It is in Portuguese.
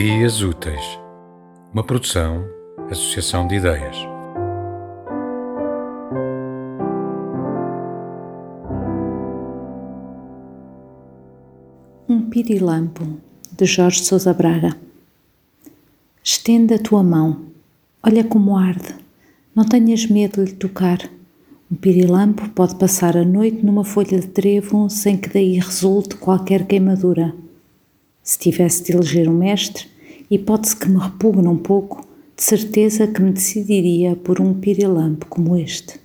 Ideias Úteis, uma produção, associação de ideias. Um pirilampo, de Jorge Sousa Braga. Estenda a tua mão, olha como arde, não tenhas medo de lhe tocar. Um pirilampo pode passar a noite numa folha de trevo sem que daí resulte qualquer queimadura. Se tivesse de eleger um mestre, hipótese que me repugna um pouco, de certeza que me decidiria por um pirilampo como este.